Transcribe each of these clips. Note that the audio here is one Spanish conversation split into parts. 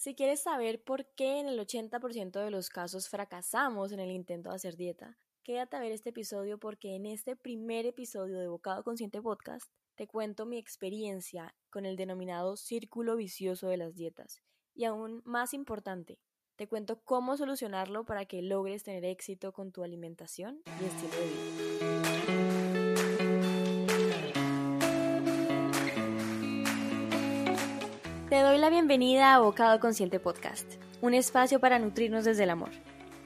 Si quieres saber por qué en el 80% de los casos fracasamos en el intento de hacer dieta, quédate a ver este episodio porque en este primer episodio de Bocado Consciente Podcast te cuento mi experiencia con el denominado círculo vicioso de las dietas y aún más importante, te cuento cómo solucionarlo para que logres tener éxito con tu alimentación y estilo de vida. Te doy la bienvenida a Bocado Consciente Podcast, un espacio para nutrirnos desde el amor.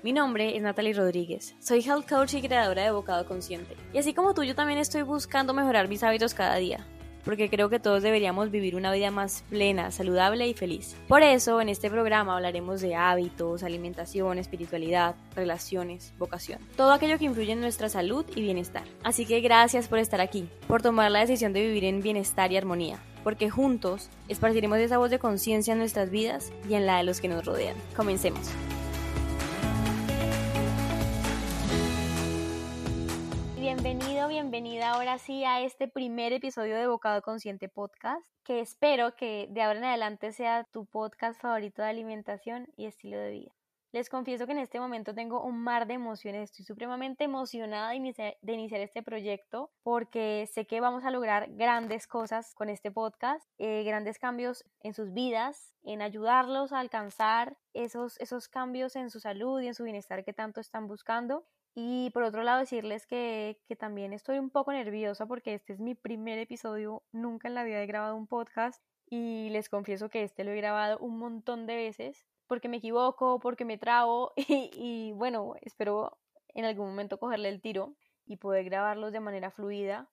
Mi nombre es Natalie Rodríguez, soy health coach y creadora de Bocado Consciente. Y así como tú, yo también estoy buscando mejorar mis hábitos cada día, porque creo que todos deberíamos vivir una vida más plena, saludable y feliz. Por eso, en este programa hablaremos de hábitos, alimentación, espiritualidad, relaciones, vocación, todo aquello que influye en nuestra salud y bienestar. Así que gracias por estar aquí, por tomar la decisión de vivir en bienestar y armonía porque juntos esparciremos esa voz de conciencia en nuestras vidas y en la de los que nos rodean. Comencemos. Bienvenida ahora sí a este primer episodio de Bocado Consciente Podcast, que espero que de ahora en adelante sea tu podcast favorito de alimentación y estilo de vida. Les confieso que en este momento tengo un mar de emociones. Estoy supremamente emocionada de iniciar, este proyecto porque sé que vamos a lograr grandes cosas con este podcast, eh, grandes cambios en sus vidas, en ayudarlos a alcanzar esos, esos cambios en su salud y en su bienestar que tanto están buscando. Y por otro lado, decirles que, que, también estoy un poco nerviosa porque este es mi primer episodio, nunca en la vida he grabado un podcast y les confieso que este lo he grabado un montón de veces porque me equivoco, porque me trabo y, bueno, espero en algún momento cogerle el tiro y poder grabarlos de manera fluida.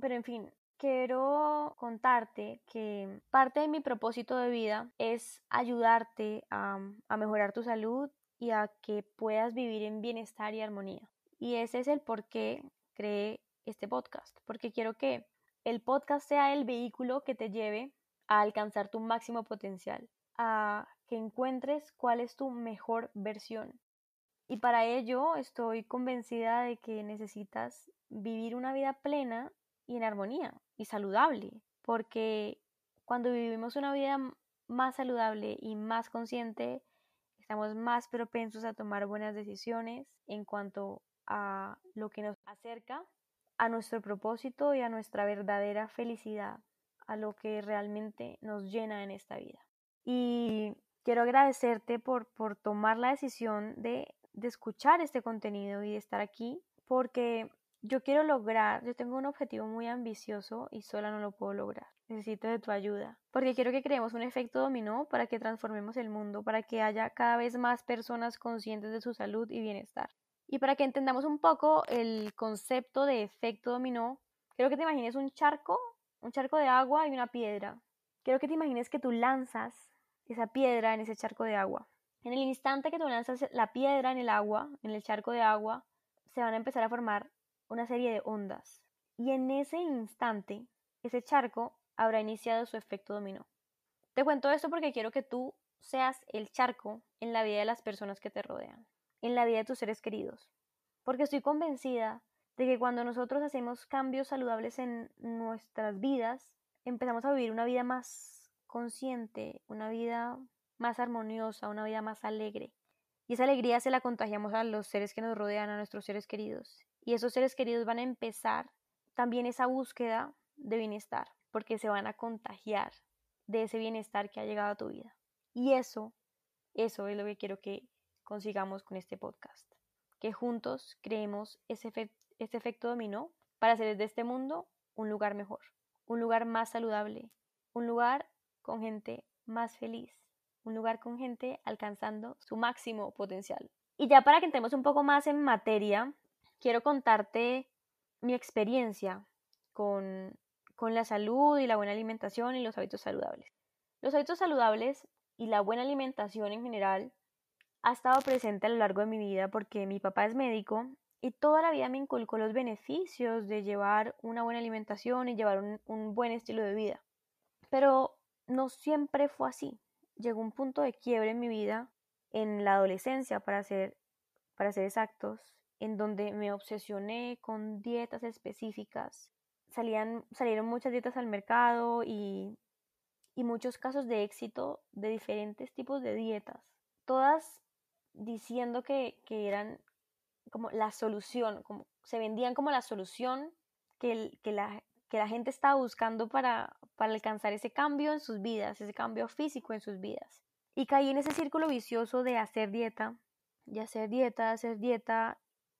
Pero en fin, quiero contarte que parte de mi propósito de vida es ayudarte a, a, mejorar tu salud y a que puedas vivir en bienestar y armonía. Y ese es el por qué creé este podcast, porque quiero que el podcast sea el vehículo que te lleve a alcanzar tu máximo potencial, a que encuentres cuál es tu mejor versión. Y para ello estoy convencida de que necesitas vivir una vida plena y en armonía y saludable, porque cuando vivimos una vida más saludable y más consciente, estamos más propensos a tomar buenas decisiones en cuanto a lo que nos acerca a nuestro propósito y a nuestra verdadera felicidad, a lo que realmente nos llena en esta vida. Y quiero agradecerte por, por tomar la decisión de, de escuchar este contenido y de estar aquí, porque yo quiero lograr, yo tengo un objetivo muy ambicioso y sola no lo puedo lograr. Necesito de tu ayuda, porque quiero que creemos un efecto dominó para que transformemos el mundo, para que haya cada vez más personas conscientes de su salud y bienestar. Y para que entendamos un poco el concepto de efecto dominó, quiero que te imagines un charco, un charco de agua y una piedra. Quiero que te imagines que tú lanzas esa piedra en ese charco de agua. En el instante que tú lanzas la piedra en el agua, en el charco de agua, se van a empezar a formar una serie de ondas. Y en ese instante, ese charco habrá iniciado su efecto dominó. Te cuento esto porque quiero que tú seas el charco en la vida de las personas que te rodean, en la vida de tus seres queridos. Porque estoy convencida de que cuando nosotros hacemos cambios saludables en nuestras vidas, empezamos a vivir una vida más consciente, una vida más armoniosa, una vida más alegre. Y esa alegría se la contagiamos a los seres que nos rodean, a nuestros seres queridos. Y esos seres queridos van a empezar también esa búsqueda de bienestar, porque se van a contagiar de ese bienestar que ha llegado a tu vida. Y eso, eso es lo que quiero que consigamos con este podcast. Que juntos creemos ese, ese efecto dominó para hacer de este mundo un lugar mejor, un lugar más saludable, un lugar con gente más feliz, un lugar con gente alcanzando su máximo potencial. Y ya para que entremos un poco más en materia, quiero contarte mi experiencia con, con la salud y la buena alimentación y los hábitos saludables. Los hábitos saludables y la buena alimentación en general ha estado presente a lo largo de mi vida porque mi papá es médico y toda la vida me inculcó los beneficios de llevar una buena alimentación y llevar un, buen estilo de vida. Pero no siempre fue así. Llegó un punto de quiebre en mi vida, en la adolescencia, para ser, para ser exactos, en donde me obsesioné con dietas específicas. Salían, salieron muchas dietas al mercado y, y muchos casos de éxito de diferentes tipos de dietas, todas diciendo que, eran como la solución, como se vendían como la solución que, que, la, que la gente estaba buscando para, para alcanzar ese cambio en sus vidas, ese cambio físico en sus vidas. Y caí en ese círculo vicioso de hacer dieta, y hacer dieta, hacer dieta,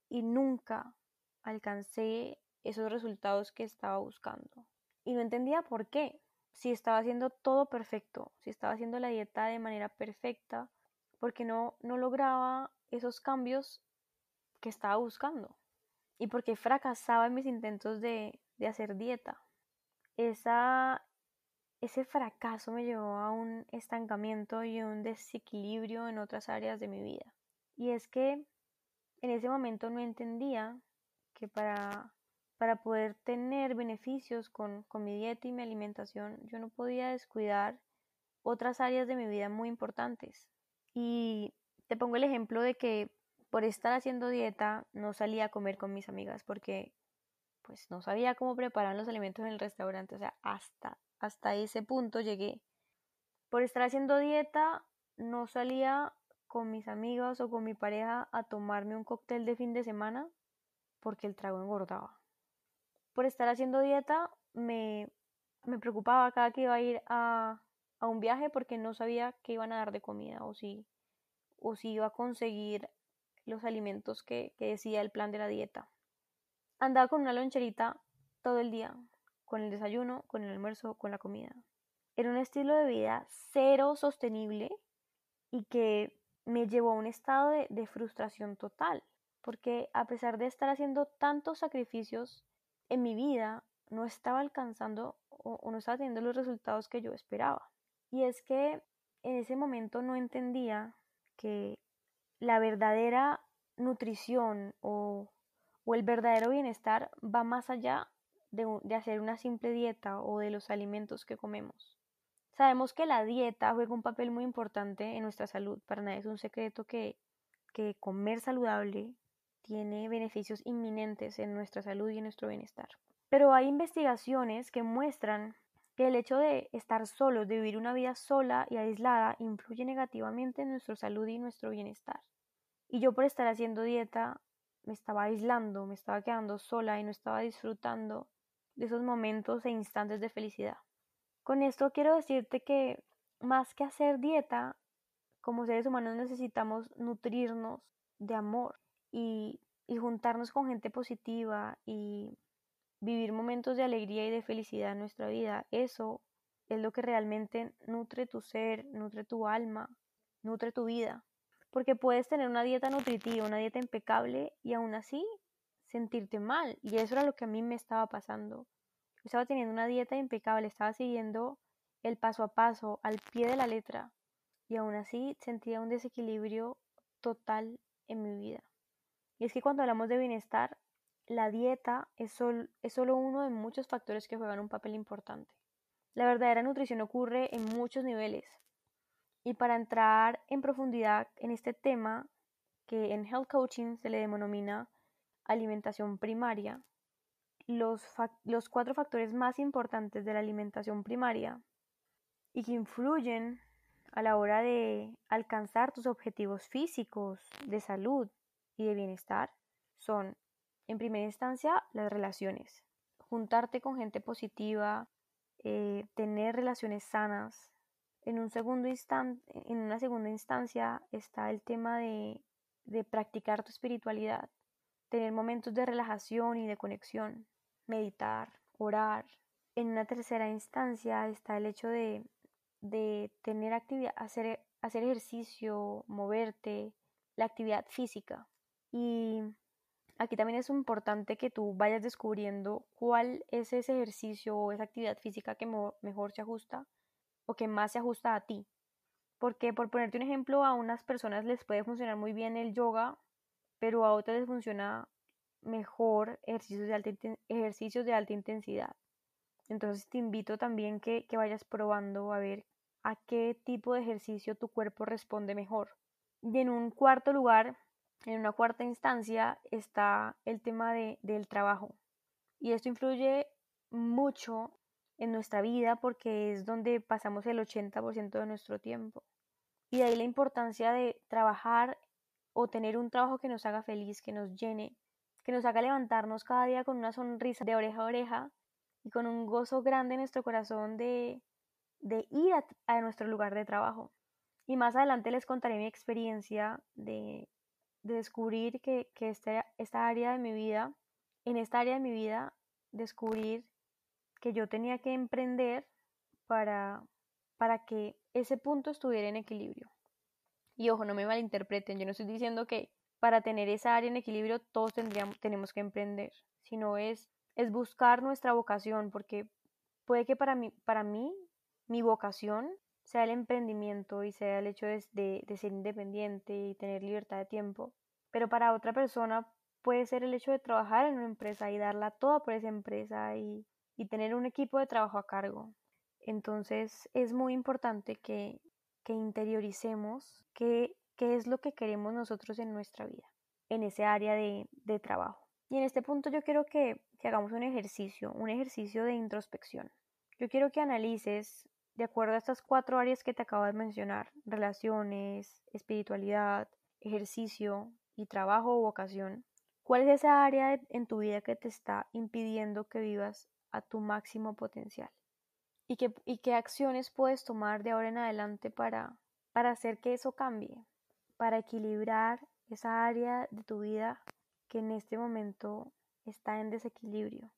y nunca alcancé esos resultados que estaba buscando. Y no entendía por qué. Si estaba haciendo todo perfecto, si estaba haciendo la dieta de manera perfecta, porque no, no lograba esos cambios que estaba buscando. Y porque fracasaba en mis intentos de, de hacer dieta. Esa, ese fracaso me llevó a un estancamiento y un desequilibrio en otras áreas de mi vida. Y es que en ese momento no entendía que para, para poder tener beneficios con, con mi dieta y mi alimentación, yo no podía descuidar otras áreas de mi vida muy importantes. Y te pongo el ejemplo de que por estar haciendo dieta no salía a comer con mis amigas porque pues no sabía cómo preparar los alimentos en el restaurante, o sea, hasta hasta ese punto llegué. Por estar haciendo dieta no salía con mis amigas o con mi pareja a tomarme un cóctel de fin de semana porque el trago engordaba. Por estar haciendo dieta me, me preocupaba cada que iba a ir a, a, un viaje porque no sabía qué iban a dar de comida o si, o si iba a conseguir los alimentos que, que decía el plan de la dieta. Andaba con una loncherita todo el día, con el desayuno, con el almuerzo, con la comida. Era un estilo de vida cero sostenible y que me llevó a un estado de, frustración total, porque a pesar de estar haciendo tantos sacrificios en mi vida, no estaba alcanzando o, no estaba teniendo los resultados que yo esperaba. Y es que en ese momento no entendía que la verdadera nutrición o, o, el verdadero bienestar va más allá de, de, hacer una simple dieta o de los alimentos que comemos. Sabemos que la dieta juega un papel muy importante en nuestra salud. Para nadie es un secreto que, que comer saludable tiene beneficios inminentes en nuestra salud y en nuestro bienestar. Pero hay investigaciones que muestran que el hecho de estar solos, de vivir una vida sola y aislada, influye negativamente en nuestra salud y nuestro bienestar. Y yo por estar haciendo dieta me estaba aislando, me estaba quedando sola y no estaba disfrutando de esos momentos e instantes de felicidad. Con esto quiero decirte que más que hacer dieta, como seres humanos necesitamos nutrirnos de amor y, juntarnos con gente positiva y vivir momentos de alegría y de felicidad en nuestra vida. Eso es lo que realmente nutre tu ser, nutre tu alma, nutre tu vida. Porque puedes tener una dieta nutritiva, una dieta impecable y aún así sentirte mal. Y eso era lo que a mí me estaba pasando estaba teniendo una dieta impecable, estaba siguiendo el paso a paso, al pie de la letra, y aún así sentía un desequilibrio total en mi vida. Y es que cuando hablamos de bienestar, la dieta es, solo uno de muchos factores que juegan un papel importante. La verdadera nutrición ocurre en muchos niveles. Y para entrar en profundidad en este tema, que en Health Coaching se le denomina alimentación primaria, los, los cuatro factores más importantes de la alimentación primaria y que influyen a la hora de alcanzar tus objetivos físicos, de salud de bienestar son, en primera instancia, las relaciones. Juntarte con gente positiva, eh, tener relaciones sanas. En, un segundo en una segunda instancia está el tema de, de practicar tu espiritualidad, tener momentos de relajación y de conexión meditar, orar. En una tercera instancia está el hecho de, tener actividad, hacer, hacer ejercicio, moverte, la actividad física. Y aquí también es importante que tú vayas descubriendo cuál es ese ejercicio o esa actividad física que mejor se ajusta o que más se ajusta a ti. Porque por ponerte un ejemplo, a unas personas les puede funcionar muy bien el yoga, pero a otras les funciona mejor ejercicios de alta, intensidad. Entonces te invito también que, que vayas probando a ver a qué tipo de ejercicio tu cuerpo responde mejor. Y en un cuarto lugar, en una cuarta instancia, está el tema de, del trabajo. Y esto influye mucho en nuestra vida porque es donde pasamos el 80% de nuestro tiempo. Y de ahí la importancia de trabajar o tener un trabajo que nos haga feliz, que nos llene, que nos haga levantarnos cada día con una sonrisa de oreja a oreja y con un gozo grande en nuestro corazón de, de ir a, nuestro lugar de trabajo. Y más adelante les contaré mi experiencia de, de descubrir que, que este, esta área de mi vida, en esta área de mi vida, descubrir que yo tenía que emprender para, para que ese punto estuviera en equilibrio. Y ojo, no me malinterpreten, yo no estoy diciendo que para tener esa área en equilibrio todos tendríamos, tenemos que emprender, sino es, es buscar nuestra vocación, porque puede que para mí, para mí mi vocación sea el emprendimiento y sea el hecho de, de, ser independiente y tener libertad de tiempo, pero para otra persona puede ser el hecho de trabajar en una empresa y darla toda por esa empresa y, y tener un equipo de trabajo a cargo. Entonces es muy importante que, que interioricemos qué, qué es lo que queremos nosotros en nuestra vida, en ese área de, de trabajo. Y en este punto yo quiero que, que hagamos un ejercicio, un ejercicio de introspección. Yo quiero que analices, de acuerdo a estas cuatro áreas que te acabo de mencionar, relaciones, espiritualidad, ejercicio y trabajo o vocación, ¿cuál es esa área en tu vida que te está impidiendo que vivas a tu máximo potencial? y qué, acciones puedes tomar de ahora en adelante para, para hacer que eso cambie, para equilibrar esa área de tu vida que en este momento está en desequilibrio.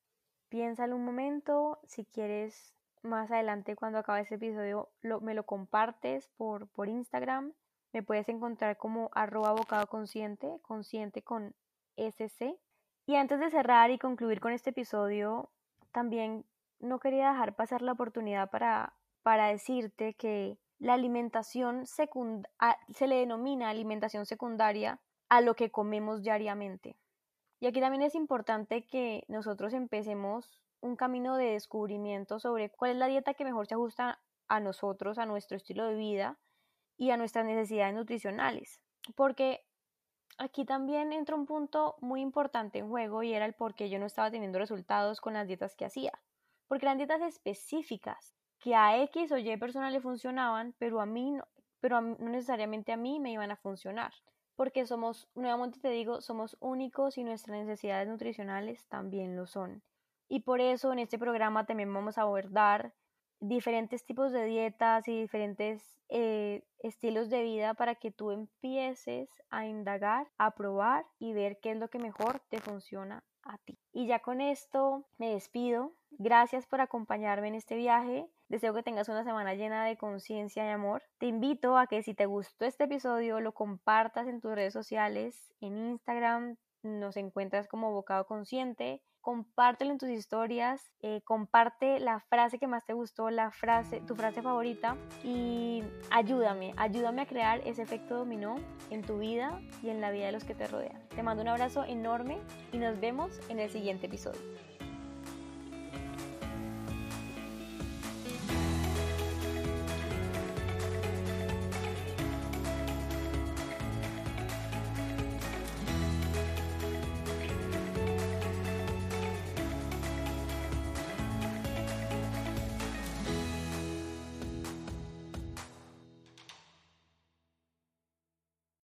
Piénsalo un momento, si quieres más adelante cuando acabe este episodio me lo compartes por, por Instagram, me puedes encontrar como arroba bocado consciente, consciente con SC. Y antes de cerrar y concluir con este episodio, también no quería dejar pasar la oportunidad para, para decirte que la alimentación secundaria se le denomina alimentación secundaria a lo que comemos diariamente. Y aquí también es importante que nosotros empecemos un camino de descubrimiento sobre cuál es la dieta que mejor se ajusta a nosotros, a nuestro estilo de vida y a nuestras necesidades nutricionales. Porque aquí también entra un punto muy importante en juego y era el por qué yo no estaba teniendo resultados con las dietas que hacía porque eran dietas específicas que a X o Y personas le funcionaban, pero a mí no, pero no necesariamente a mí me iban a funcionar, porque somos, nuevamente te digo, somos únicos y nuestras necesidades nutricionales también lo son. Y por eso en este programa también vamos a abordar diferentes tipos de dietas y diferentes eh, estilos de vida para que tú empieces a indagar, a probar y ver qué es lo que mejor te funciona a ti. Y ya con esto me despido. Gracias por acompañarme en este viaje. Deseo que tengas una semana llena de conciencia y amor. Te invito a que si te gustó este episodio lo compartas en tus redes sociales, en Instagram, nos encuentras como Bocado Consciente. Compártelo en tus historias, eh, comparte la frase que más te gustó, la frase, tu frase favorita y ayúdame, ayúdame a crear ese efecto dominó en tu vida y en la vida de los que te rodean. Te mando un abrazo enorme y nos vemos en el siguiente episodio.